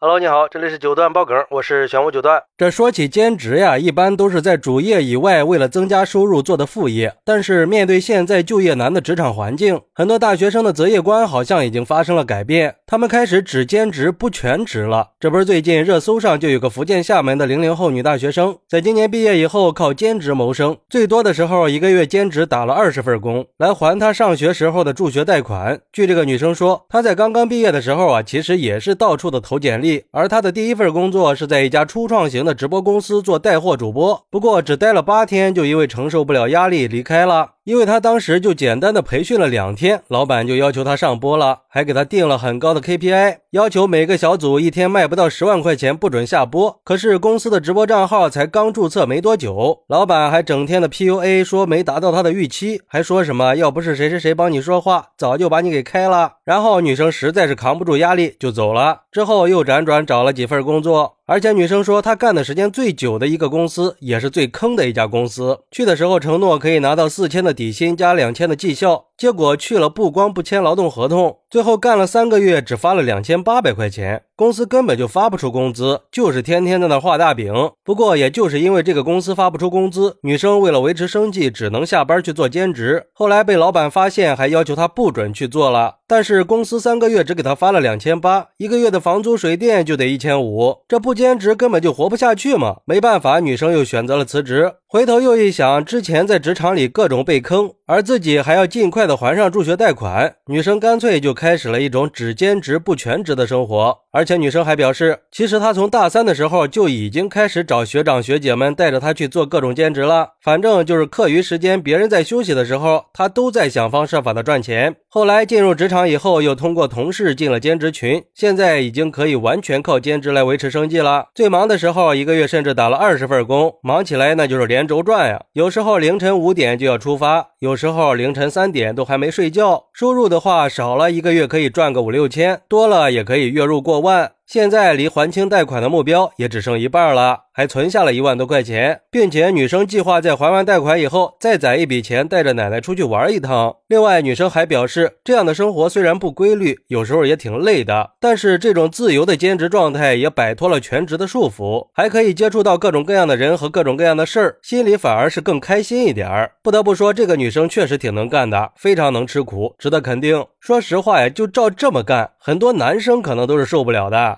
Hello，你好，这里是九段爆梗，我是玄武九段。这说起兼职呀，一般都是在主业以外，为了增加收入做的副业。但是面对现在就业难的职场环境，很多大学生的择业观好像已经发生了改变，他们开始只兼职不全职了。这不是最近热搜上就有个福建厦门的零零后女大学生，在今年毕业以后靠兼职谋生，最多的时候一个月兼职打了二十份工，来还她上学时候的助学贷款。据这个女生说，她在刚刚毕业的时候啊，其实也是到处的投简历。而他的第一份工作是在一家初创型的直播公司做带货主播，不过只待了八天，就因为承受不了压力离开了。因为他当时就简单的培训了两天，老板就要求他上播了，还给他定了很高的 KPI，要求每个小组一天卖不到十万块钱不准下播。可是公司的直播账号才刚注册没多久，老板还整天的 PUA 说没达到他的预期，还说什么要不是谁谁谁帮你说话，早就把你给开了。然后女生实在是扛不住压力就走了，之后又辗转找了几份工作。而且女生说，她干的时间最久的一个公司，也是最坑的一家公司。去的时候承诺可以拿到四千的底薪加两千的绩效。结果去了，不光不签劳动合同，最后干了三个月，只发了两千八百块钱，公司根本就发不出工资，就是天天在那画大饼。不过，也就是因为这个公司发不出工资，女生为了维持生计，只能下班去做兼职。后来被老板发现，还要求她不准去做了。但是公司三个月只给她发了两千八，一个月的房租水电就得一千五，这不兼职根本就活不下去嘛。没办法，女生又选择了辞职。回头又一想，之前在职场里各种被坑，而自己还要尽快的还上助学贷款，女生干脆就开始了一种只兼职不全职的生活。而且女生还表示，其实她从大三的时候就已经开始找学长学姐们带着她去做各种兼职了，反正就是课余时间别人在休息的时候，她都在想方设法的赚钱。后来进入职场以后，又通过同事进了兼职群，现在已经可以完全靠兼职来维持生计了。最忙的时候，一个月甚至打了二十份工，忙起来那就是连。轴转呀，有时候凌晨五点就要出发，有时候凌晨三点都还没睡觉。收入的话，少了一个月可以赚个五六千，多了也可以月入过万。ว่า 现在离还清贷款的目标也只剩一半了，还存下了一万多块钱，并且女生计划在还完贷款以后再攒一笔钱，带着奶奶出去玩一趟。另外，女生还表示，这样的生活虽然不规律，有时候也挺累的，但是这种自由的兼职状态也摆脱了全职的束缚，还可以接触到各种各样的人和各种各样的事儿，心里反而是更开心一点儿。不得不说，这个女生确实挺能干的，非常能吃苦，值得肯定。说实话呀，就照这么干，很多男生可能都是受不了的。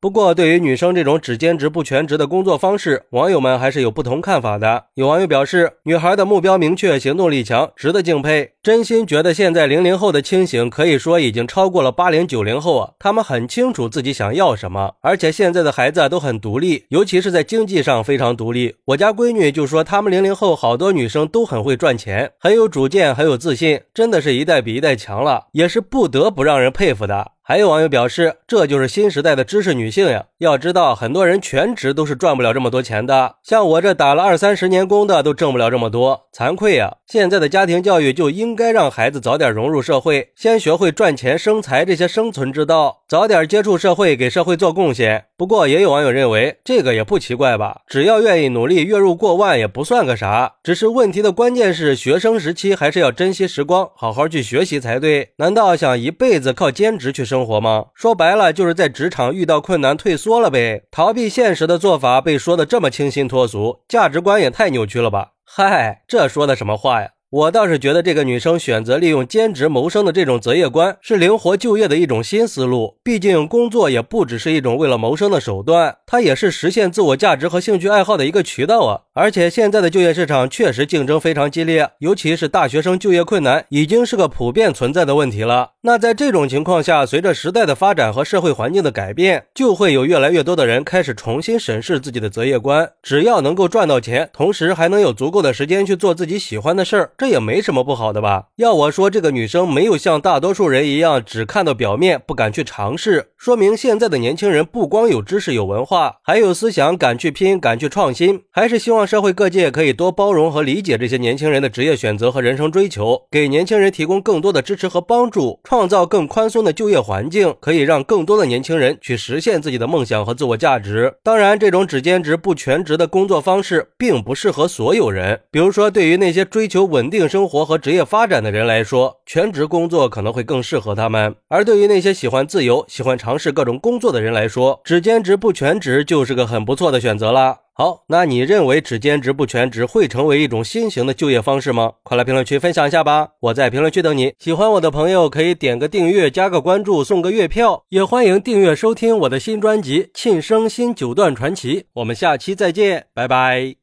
不过，对于女生这种只兼职不全职的工作方式，网友们还是有不同看法的。有网友表示，女孩的目标明确，行动力强，值得敬佩。真心觉得现在零零后的清醒，可以说已经超过了八零九零后啊。他们很清楚自己想要什么，而且现在的孩子都很独立，尤其是在经济上非常独立。我家闺女就说，他们零零后好多女生都很会赚钱，很有主见，很有自信，真的是一代比一代强了，也是不得不让人佩服的。还有网友表示，这就是新时代的知识女性呀！要知道，很多人全职都是赚不了这么多钱的，像我这打了二三十年工的都挣不了这么多，惭愧呀！现在的家庭教育就应该让孩子早点融入社会，先学会赚钱生财这些生存之道，早点接触社会，给社会做贡献。不过，也有网友认为，这个也不奇怪吧？只要愿意努力，月入过万也不算个啥。只是问题的关键是，学生时期还是要珍惜时光，好好去学习才对。难道想一辈子靠兼职去生？活吗？说白了就是在职场遇到困难退缩了呗，逃避现实的做法被说的这么清新脱俗，价值观也太扭曲了吧？嗨，这说的什么话呀？我倒是觉得这个女生选择利用兼职谋生的这种择业观，是灵活就业的一种新思路。毕竟工作也不只是一种为了谋生的手段，它也是实现自我价值和兴趣爱好的一个渠道啊！而且现在的就业市场确实竞争非常激烈，尤其是大学生就业困难，已经是个普遍存在的问题了。那在这种情况下，随着时代的发展和社会环境的改变，就会有越来越多的人开始重新审视自己的择业观。只要能够赚到钱，同时还能有足够的时间去做自己喜欢的事儿。这也没什么不好的吧？要我说，这个女生没有像大多数人一样只看到表面，不敢去尝试，说明现在的年轻人不光有知识、有文化，还有思想，敢去拼，敢去创新，还是希望社会各界可以多包容和理解这些年轻人的职业选择和人生追求，给年轻人提供更多的支持和帮助，创造更宽松的就业环境，可以让更多的年轻人去实现自己的梦想和自我价值。当然，这种只兼职不全职的工作方式并不适合所有人。比如说，对于那些追求稳定生活和职业发展的人来说，全职工作可能会更适合他们；而对于那些喜欢自由、喜欢尝试各种工作的人来说，只兼职不全职就是个很不错的选择了。好，那你认为只兼职不全职会成为一种新型的就业方式吗？快来评论区分享一下吧！我在评论区等你。喜欢我的朋友可以点个订阅、加个关注、送个月票，也欢迎订阅收听我的新专辑《庆生新九段传奇》。我们下期再见，拜拜。